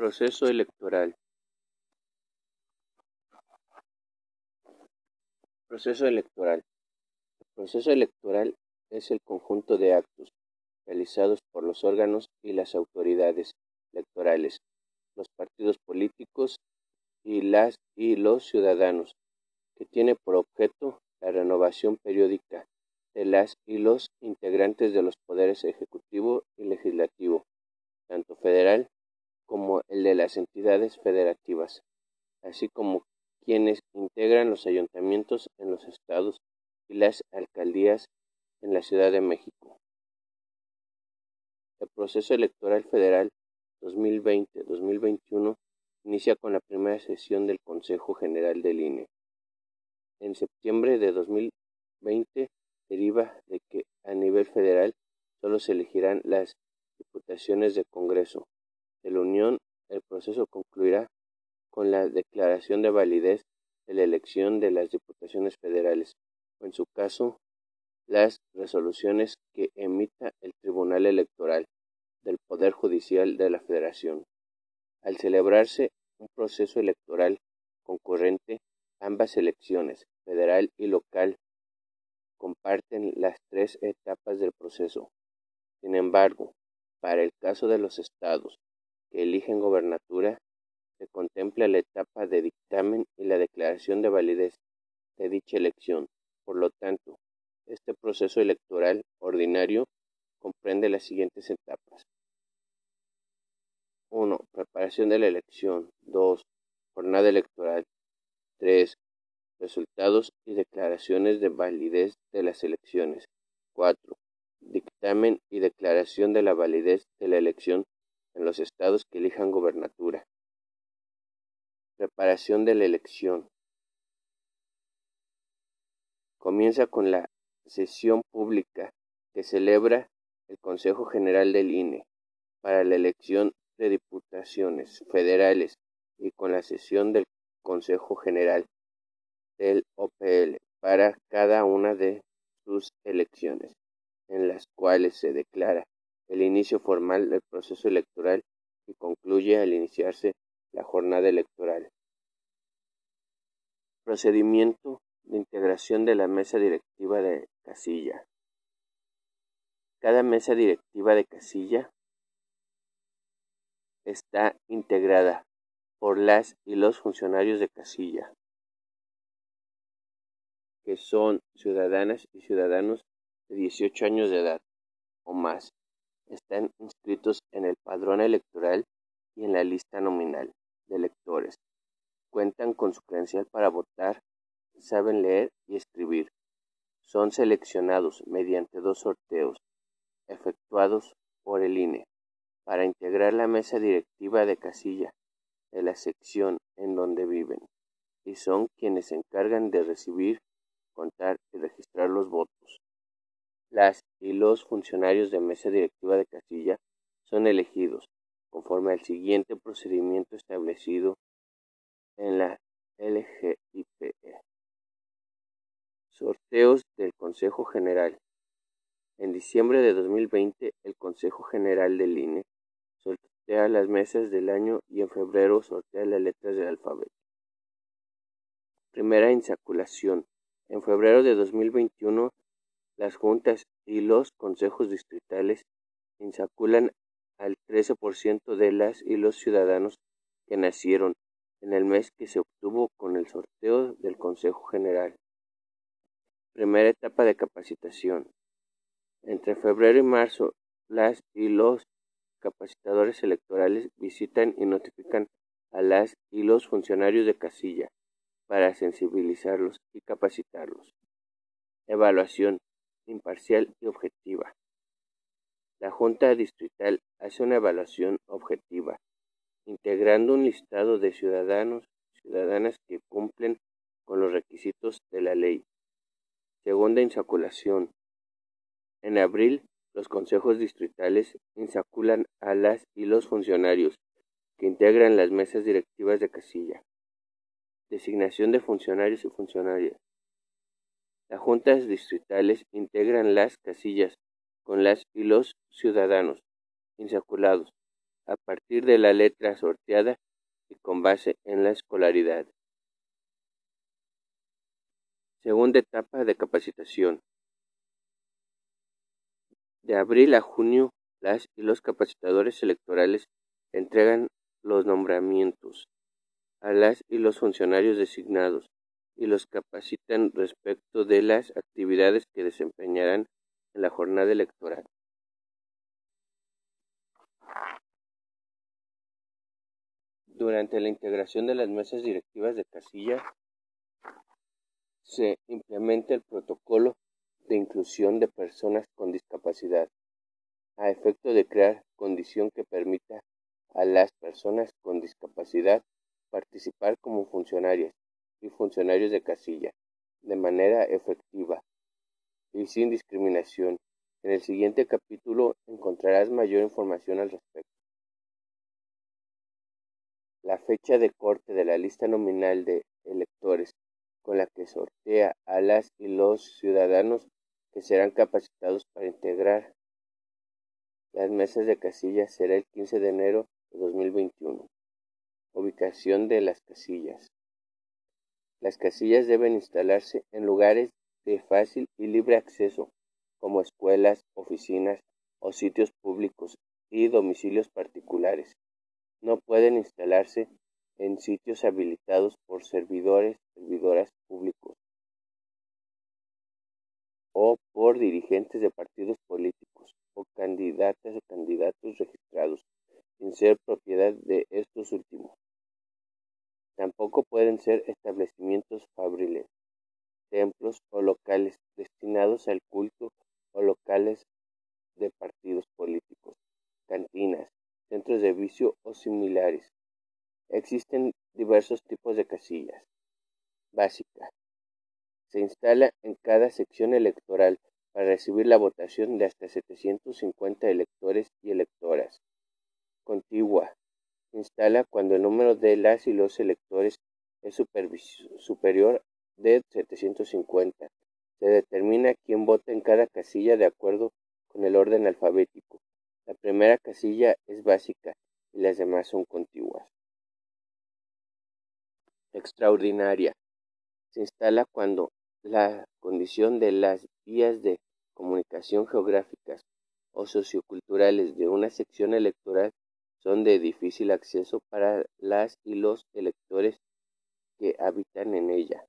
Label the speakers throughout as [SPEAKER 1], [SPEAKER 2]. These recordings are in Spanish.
[SPEAKER 1] Proceso electoral. Proceso electoral. El proceso electoral es el conjunto de actos realizados por los órganos y las autoridades electorales, los partidos políticos y las y los ciudadanos, que tiene por objeto la renovación periódica de las y los integrantes de los poderes ejecutivo y legislativo, tanto federal como el de las entidades federativas, así como quienes integran los ayuntamientos en los estados y las alcaldías en la Ciudad de México. El proceso electoral federal 2020-2021 inicia con la primera sesión del Consejo General del INE. En septiembre de 2020 deriva de que a nivel federal solo se elegirán las diputaciones de Congreso, de la Unión, el proceso concluirá con la declaración de validez de la elección de las diputaciones federales, o en su caso, las resoluciones que emita el Tribunal Electoral del Poder Judicial de la Federación. Al celebrarse un proceso electoral concurrente, ambas elecciones, federal y local, comparten las tres etapas del proceso. Sin embargo, para el caso de los estados que eligen gobernatura, se contempla la etapa de dictamen y la declaración de validez de dicha elección. Por lo tanto, este proceso electoral ordinario comprende las siguientes etapas. 1. Preparación de la elección. 2. Jornada electoral. 3. Resultados y declaraciones de validez de las elecciones. 4. Dictamen y declaración de la validez de la elección en los estados que elijan gobernatura. Preparación de la elección. Comienza con la sesión pública que celebra el Consejo General del INE para la elección de diputaciones federales y con la sesión del Consejo General del OPL para cada una de sus elecciones, en las cuales se declara el inicio formal del proceso electoral y concluye al iniciarse la jornada electoral. Procedimiento de integración de la mesa directiva de casilla. Cada mesa directiva de casilla está integrada por las y los funcionarios de casilla, que son ciudadanas y ciudadanos de 18 años de edad o más, están inscritos en el padrón electoral y en la lista nominal de electores. Cuentan con su credencial para votar, saben leer y escribir. Son seleccionados mediante dos sorteos efectuados por el INE para integrar la mesa directiva de casilla de la sección en donde viven y son quienes se encargan de recibir, contar y registrar los votos. Las y los funcionarios de mesa directiva de casilla son elegidos conforme al siguiente procedimiento establecido en la LGIPE. Sorteos del Consejo General. En diciembre de 2020, el Consejo General del INE sortea las mesas del año y en febrero sortea las letras del alfabeto. Primera insaculación. En febrero de 2021 las juntas y los consejos distritales insaculan al 13% de las y los ciudadanos que nacieron en el mes que se obtuvo con el sorteo del Consejo General. Primera etapa de capacitación. Entre febrero y marzo, las y los capacitadores electorales visitan y notifican a las y los funcionarios de casilla para sensibilizarlos y capacitarlos. Evaluación imparcial y objetiva. La Junta Distrital hace una evaluación objetiva, integrando un listado de ciudadanos y ciudadanas que cumplen con los requisitos de la ley. Segunda insaculación. En abril, los consejos distritales insaculan a las y los funcionarios que integran las mesas directivas de casilla. Designación de funcionarios y funcionarias. Las juntas distritales integran las casillas con las y los ciudadanos insaculados a partir de la letra sorteada y con base en la escolaridad. Segunda etapa de capacitación. De abril a junio, las y los capacitadores electorales entregan los nombramientos a las y los funcionarios designados y los capacitan respecto de las actividades que desempeñarán en la jornada electoral. Durante la integración de las mesas directivas de casilla, se implementa el protocolo de inclusión de personas con discapacidad, a efecto de crear condición que permita a las personas con discapacidad participar como funcionarias y funcionarios de casilla de manera efectiva y sin discriminación. En el siguiente capítulo encontrarás mayor información al respecto. La fecha de corte de la lista nominal de electores con la que sortea a las y los ciudadanos que serán capacitados para integrar las mesas de casillas será el 15 de enero de 2021. Ubicación de las casillas. Las casillas deben instalarse en lugares de fácil y libre acceso, como escuelas, oficinas o sitios públicos y domicilios particulares no pueden instalarse en sitios habilitados por servidores, servidoras públicos o por dirigentes de partidos políticos o candidatas o candidatos registrados sin ser propiedad de estos últimos. Tampoco pueden ser establecimientos fabriles, templos o locales destinados al culto o locales de partidos políticos, cantinas, centros de vicio o similares. Existen diversos tipos de casillas. Básica. Se instala en cada sección electoral para recibir la votación de hasta 750 electores y electoras. Contigua. Se instala cuando el número de las y los electores es superior de 750. Se determina quién vota en cada casilla de acuerdo con el orden alfabético. La primera casilla es básica y las demás son contiguas. Extraordinaria. Se instala cuando la condición de las vías de comunicación geográficas o socioculturales de una sección electoral son de difícil acceso para las y los electores que habitan en ella.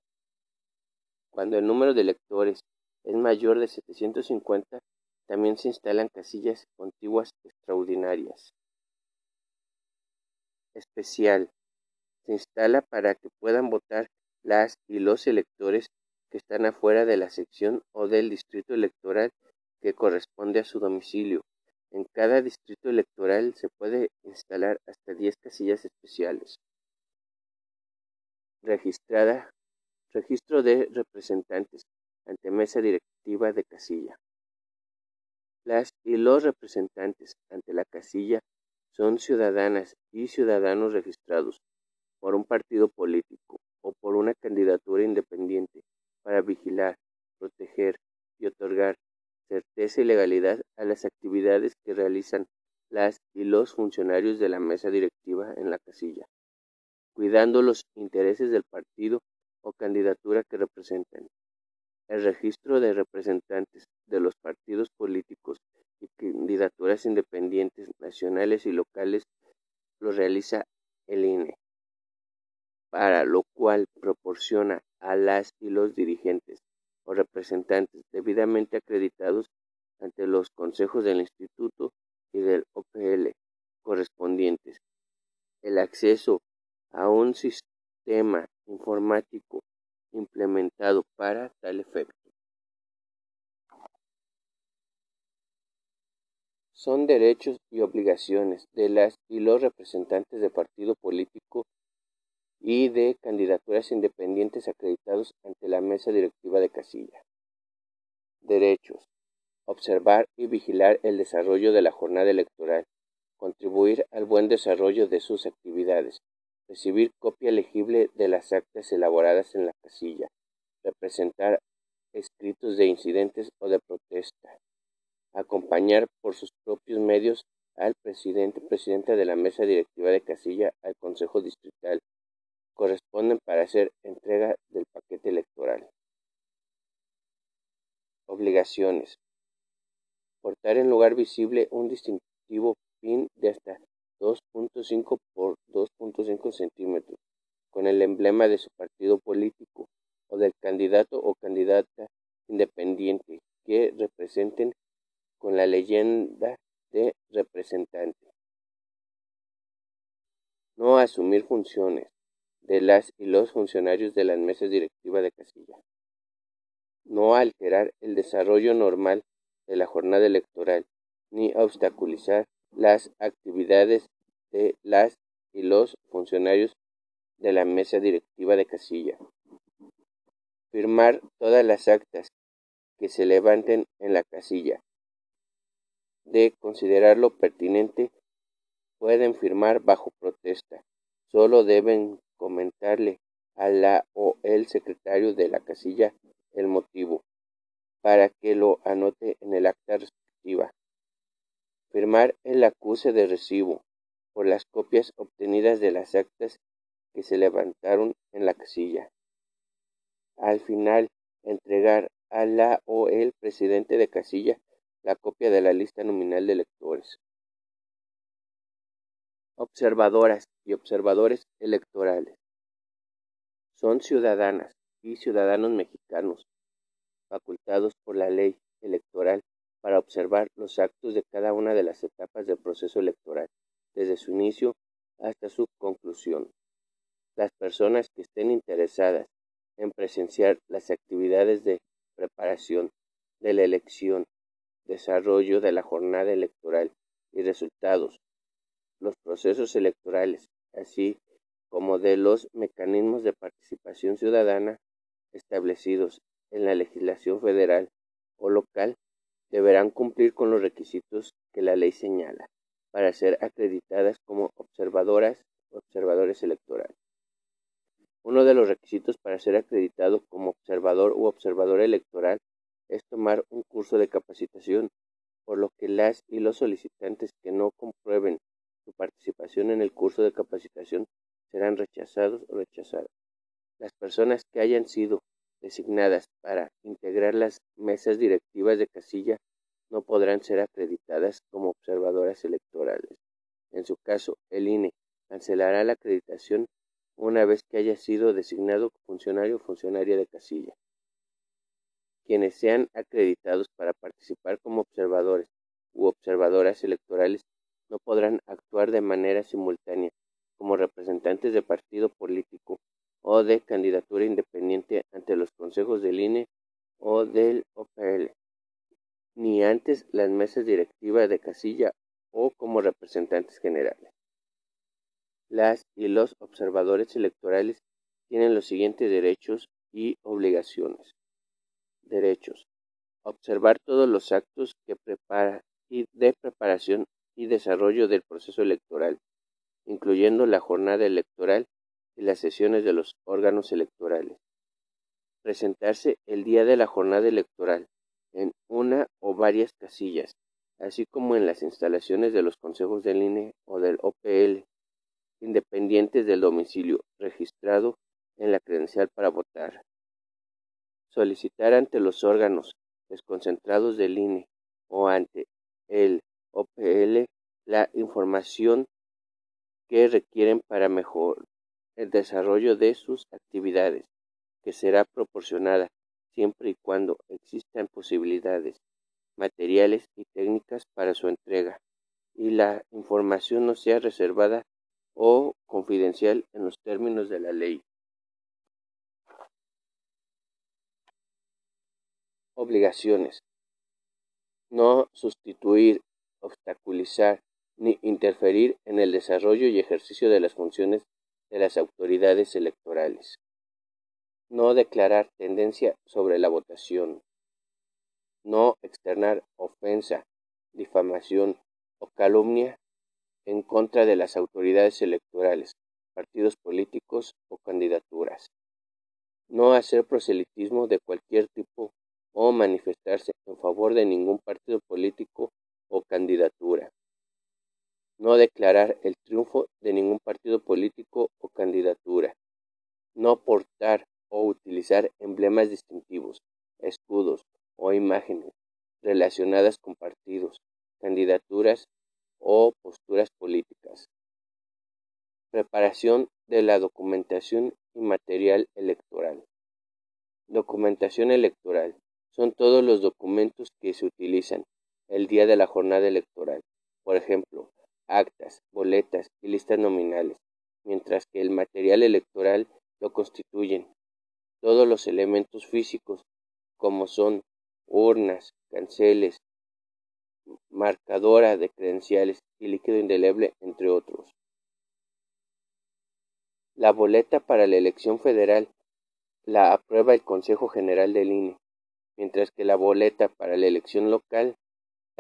[SPEAKER 1] Cuando el número de electores es mayor de 750, también se instalan casillas contiguas extraordinarias. Especial. Se instala para que puedan votar las y los electores que están afuera de la sección o del distrito electoral que corresponde a su domicilio. En cada distrito electoral se puede instalar hasta 10 casillas especiales. Registrada. Registro de representantes ante mesa directiva de casilla. Las y los representantes ante la casilla son ciudadanas y ciudadanos registrados por un partido político o por una candidatura independiente para vigilar, proteger y otorgar certeza y legalidad a las actividades que realizan las y los funcionarios de la mesa directiva en la casilla, cuidando los intereses del partido o candidatura que representan. El registro de representantes de los partidos políticos y candidaturas independientes nacionales y locales lo realiza el INE, para lo cual proporciona a las y los dirigentes o representantes debidamente acreditados ante los consejos del instituto y del OPL correspondientes el acceso a un sistema informático implementado para tal efecto. Son derechos y obligaciones de las y los representantes de partido político y de candidaturas independientes acreditados ante la mesa directiva de casilla. Derechos. Observar y vigilar el desarrollo de la jornada electoral, contribuir al buen desarrollo de sus actividades, recibir copia legible de las actas elaboradas en la casilla, representar escritos de incidentes o de protesta, acompañar por sus propios medios al presidente presidenta de la mesa directiva de casilla al Consejo Distrital corresponden para hacer entrega del paquete electoral. Obligaciones. Portar en lugar visible un distintivo PIN de hasta 2.5 por 2.5 centímetros con el emblema de su partido político o del candidato o candidata independiente que representen con la leyenda de representante. No asumir funciones las y los funcionarios de las mesas directivas de casilla. No alterar el desarrollo normal de la jornada electoral ni obstaculizar las actividades de las y los funcionarios de la mesa directiva de casilla. Firmar todas las actas que se levanten en la casilla. De considerarlo pertinente, pueden firmar bajo protesta. Solo deben comentarle a la o el secretario de la casilla el motivo para que lo anote en el acta respectiva. Firmar el acuse de recibo por las copias obtenidas de las actas que se levantaron en la casilla. Al final, entregar a la o el presidente de casilla la copia de la lista nominal de electores. Observadoras y observadores electorales. Son ciudadanas y ciudadanos mexicanos facultados por la ley electoral para observar los actos de cada una de las etapas del proceso electoral, desde su inicio hasta su conclusión. Las personas que estén interesadas en presenciar las actividades de preparación de la elección, desarrollo de la jornada electoral y resultados, los procesos electorales, así como de los mecanismos de participación ciudadana establecidos en la legislación federal o local, deberán cumplir con los requisitos que la ley señala para ser acreditadas como observadoras o observadores electorales. Uno de los requisitos para ser acreditado como observador u observadora electoral es tomar un curso de capacitación, por lo que las y los solicitantes que no comprueben su participación en el curso de capacitación serán rechazados o rechazadas. Las personas que hayan sido designadas para integrar las mesas directivas de casilla no podrán ser acreditadas como observadoras electorales. En su caso, el INE cancelará la acreditación una vez que haya sido designado funcionario o funcionaria de casilla. Quienes sean acreditados para participar como observadores u observadoras electorales no podrán actuar de manera simultánea como representantes de partido político o de candidatura independiente ante los consejos del INE o del OPL, ni antes las mesas directivas de casilla o como representantes generales. Las y los observadores electorales tienen los siguientes derechos y obligaciones. Derechos. Observar todos los actos que prepara y de preparación y desarrollo del proceso electoral, incluyendo la jornada electoral y las sesiones de los órganos electorales. Presentarse el día de la jornada electoral en una o varias casillas, así como en las instalaciones de los consejos del INE o del OPL independientes del domicilio registrado en la credencial para votar. Solicitar ante los órganos desconcentrados del INE o ante el OPL la información que requieren para mejor el desarrollo de sus actividades, que será proporcionada siempre y cuando existan posibilidades materiales y técnicas para su entrega y la información no sea reservada o confidencial en los términos de la ley. Obligaciones. No sustituir, obstaculizar ni interferir en el desarrollo y ejercicio de las funciones de las autoridades electorales. No declarar tendencia sobre la votación. No externar ofensa, difamación o calumnia en contra de las autoridades electorales, partidos políticos o candidaturas. No hacer proselitismo de cualquier tipo o manifestarse en favor de ningún partido político o candidatura. No declarar el triunfo de ningún partido político o candidatura. No portar o utilizar emblemas distintivos, escudos o imágenes relacionadas con partidos, candidaturas o posturas políticas. Preparación de la documentación y material electoral. Documentación electoral. Son todos los documentos que se utilizan el día de la jornada electoral. Por ejemplo, actas, boletas y listas nominales, mientras que el material electoral lo constituyen todos los elementos físicos como son urnas, canceles, marcadora de credenciales y líquido indeleble, entre otros. La boleta para la elección federal la aprueba el Consejo General del INE, mientras que la boleta para la elección local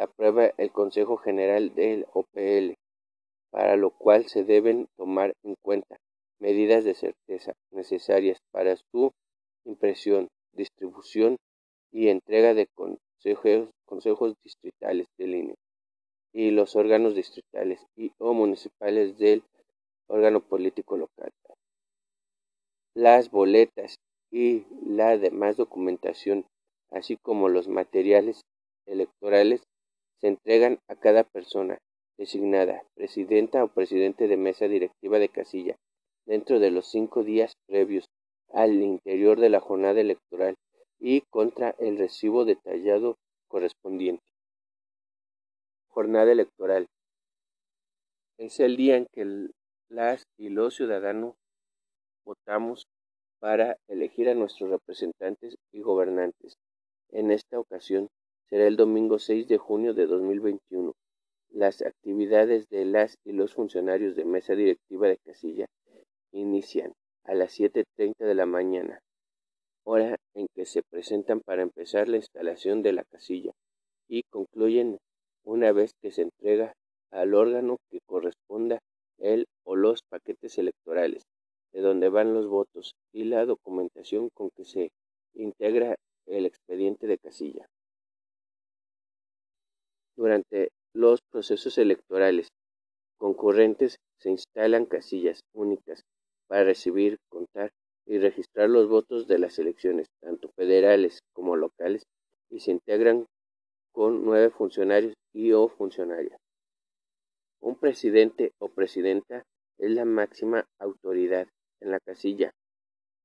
[SPEAKER 1] aprueba el Consejo General del OPL, para lo cual se deben tomar en cuenta medidas de certeza necesarias para su impresión, distribución y entrega de consejos, distritales del INE y los órganos distritales y o municipales del órgano político local. Las boletas y la demás documentación, así como los materiales electorales, se entregan a cada persona designada, presidenta o presidente de mesa directiva de casilla, dentro de los cinco días previos al interior de la jornada electoral y contra el recibo detallado correspondiente. Jornada electoral. Es el día en que las y los ciudadanos votamos para elegir a nuestros representantes y gobernantes. En esta ocasión será el domingo 6 de junio de 2021. Las actividades de las y los funcionarios de mesa directiva de casilla inician a las 7.30 de la mañana, hora en que se presentan para empezar la instalación de la casilla y concluyen una vez que se entrega al órgano que corresponda el o los paquetes electorales de donde van los votos y la documentación con que se integra el expediente de casilla. Durante los procesos electorales concurrentes se instalan casillas únicas para recibir, contar y registrar los votos de las elecciones, tanto federales como locales, y se integran con nueve funcionarios y o funcionarias. Un presidente o presidenta es la máxima autoridad en la casilla,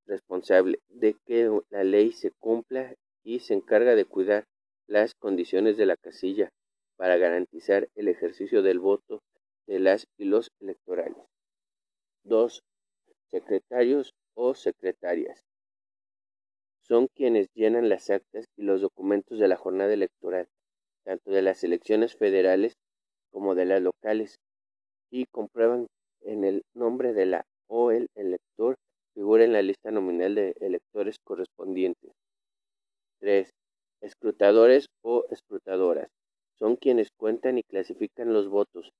[SPEAKER 1] responsable de que la ley se cumpla y se encarga de cuidar las condiciones de la casilla para garantizar el ejercicio del voto de las y los electorales. 2. Secretarios o secretarias. Son quienes llenan las actas y los documentos de la jornada electoral, tanto de las elecciones federales como de las locales, y comprueban en el nombre de la o el elector figura en la lista nominal de electores correspondientes. 3. Escrutadores o escrutadoras. Son quienes cuentan y clasifican los votos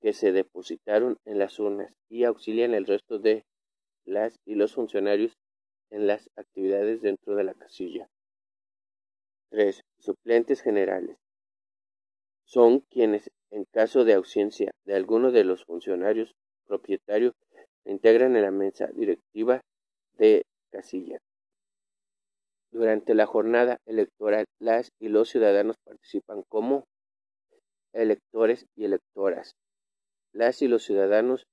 [SPEAKER 1] que se depositaron en las urnas y auxilian el resto de las y los funcionarios en las actividades dentro de la casilla. 3. Suplentes generales. Son quienes, en caso de ausencia de alguno de los funcionarios propietarios integran en la mesa directiva de casilla. Durante la jornada electoral, las y los ciudadanos participan como electores y electoras. Las y los ciudadanos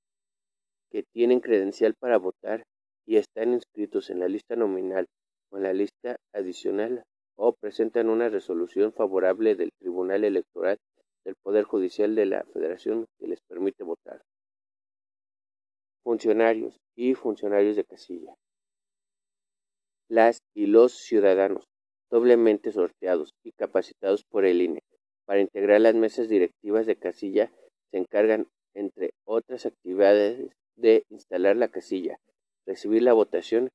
[SPEAKER 1] que tienen credencial para votar y están inscritos en la lista nominal o en la lista adicional o presentan una resolución favorable del Tribunal Electoral del Poder Judicial de la Federación que les permite votar funcionarios y funcionarios de casilla. Las y los ciudadanos, doblemente sorteados y capacitados por el INE para integrar las mesas directivas de casilla, se encargan, entre otras actividades, de instalar la casilla, recibir la votación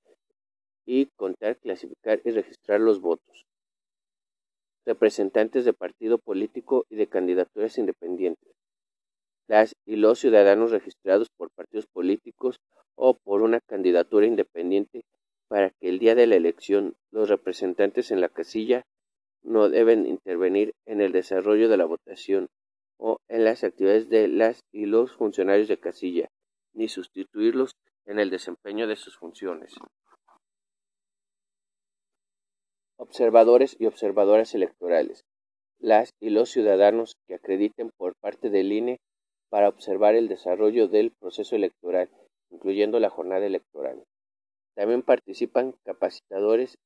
[SPEAKER 1] y contar, clasificar y registrar los votos. Representantes de partido político y de candidaturas independientes las y los ciudadanos registrados por partidos políticos o por una candidatura independiente para que el día de la elección los representantes en la casilla no deben intervenir en el desarrollo de la votación o en las actividades de las y los funcionarios de casilla, ni sustituirlos en el desempeño de sus funciones. Observadores y observadoras electorales. Las y los ciudadanos que acrediten por parte del INE para observar el desarrollo del proceso electoral, incluyendo la jornada electoral. También participan capacitadores,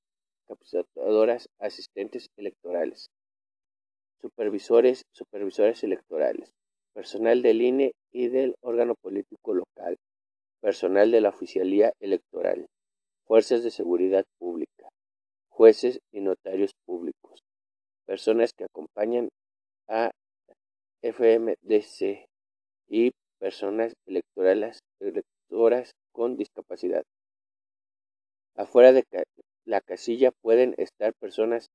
[SPEAKER 1] capacitadoras, asistentes electorales, supervisores, supervisores electorales, personal del INE y del órgano político local, personal de la oficialía electoral, fuerzas de seguridad pública, jueces y notarios públicos, personas que acompañan a FMDC y personas electorales electoras con discapacidad. Afuera de la casilla pueden estar personas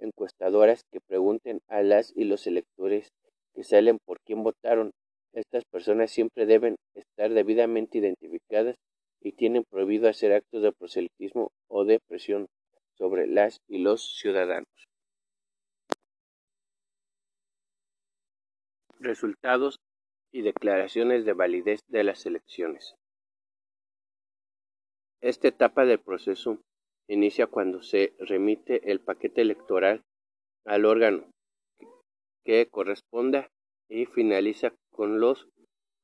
[SPEAKER 1] encuestadoras que pregunten a las y los electores que salen por quién votaron. Estas personas siempre deben estar debidamente identificadas y tienen prohibido hacer actos de proselitismo o de presión sobre las y los ciudadanos. Resultados y declaraciones de validez de las elecciones. Esta etapa del proceso inicia cuando se remite el paquete electoral al órgano que corresponda y finaliza con los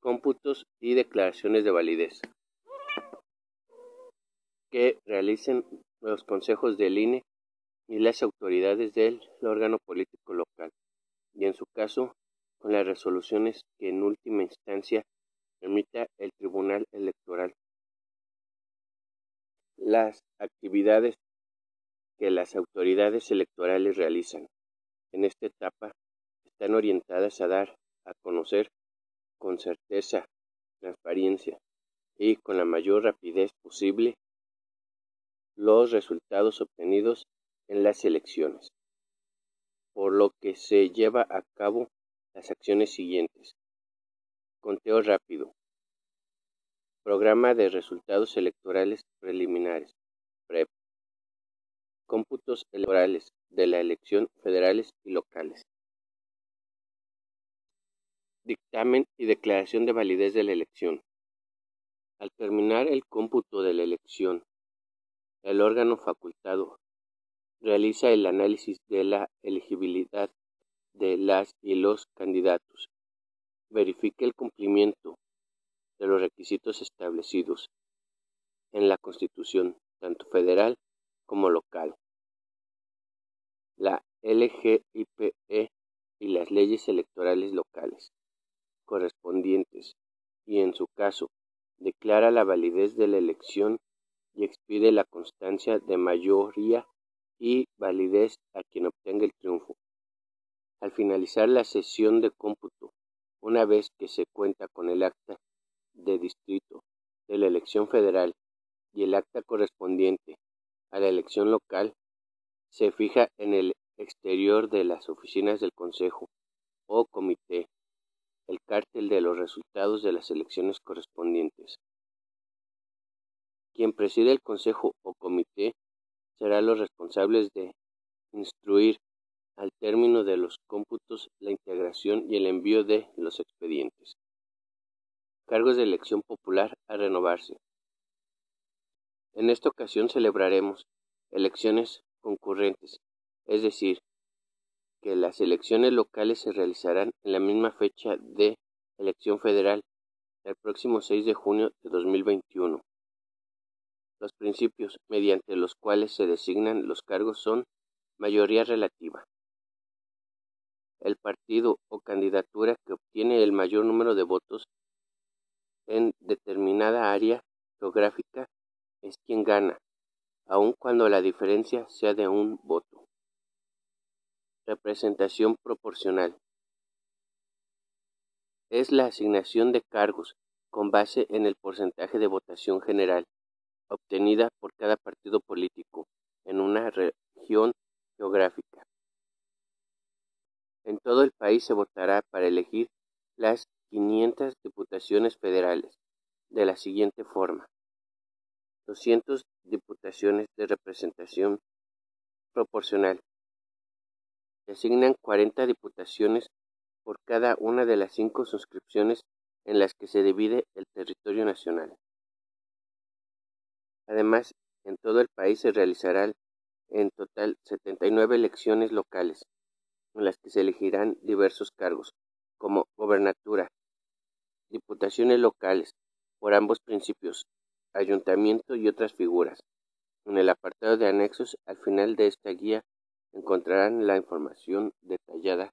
[SPEAKER 1] cómputos y declaraciones de validez. Que realicen los consejos del INE y las autoridades del órgano político local, y en su caso con las resoluciones que en última instancia emita el Tribunal Electoral las actividades que las autoridades electorales realizan en esta etapa están orientadas a dar a conocer con certeza, transparencia y con la mayor rapidez posible los resultados obtenidos en las elecciones, por lo que se lleva a cabo las acciones siguientes. Conteo rápido, Programa de Resultados Electorales Preliminares (PREP). Cómputos electorales de la elección federales y locales. Dictamen y declaración de validez de la elección. Al terminar el cómputo de la elección, el órgano facultado realiza el análisis de la elegibilidad de las y los candidatos, verifica el cumplimiento de los requisitos establecidos en la Constitución, tanto federal como local, la LGIPE y las leyes electorales locales correspondientes y, en su caso, declara la validez de la elección y expide la constancia de mayoría y validez a quien obtenga el triunfo. Al finalizar la sesión de cómputo, una vez que se cuenta con el acta de distrito de la elección federal y el acta correspondiente a la elección local se fija en el exterior de las oficinas del Consejo o Comité el cártel de los resultados de las elecciones correspondientes. Quien preside el Consejo o Comité será los responsables de instruir al término de los cómputos la integración y el envío de los expedientes cargos de elección popular a renovarse. En esta ocasión celebraremos elecciones concurrentes, es decir, que las elecciones locales se realizarán en la misma fecha de elección federal, el próximo 6 de junio de 2021. Los principios mediante los cuales se designan los cargos son mayoría relativa. El partido o candidatura que obtiene el mayor número de votos en determinada área geográfica es quien gana, aun cuando la diferencia sea de un voto. Representación proporcional. Es la asignación de cargos con base en el porcentaje de votación general obtenida por cada partido político en una región geográfica. En todo el país se votará para elegir las 500 diputaciones federales, de la siguiente forma: 200 diputaciones de representación proporcional. Se asignan 40 diputaciones por cada una de las cinco suscripciones en las que se divide el territorio nacional. Además, en todo el país se realizarán en total 79 elecciones locales, en las que se elegirán diversos cargos, como gobernatura, diputaciones locales, por ambos principios, ayuntamiento y otras figuras. En el apartado de anexos, al final de esta guía, encontrarán la información detallada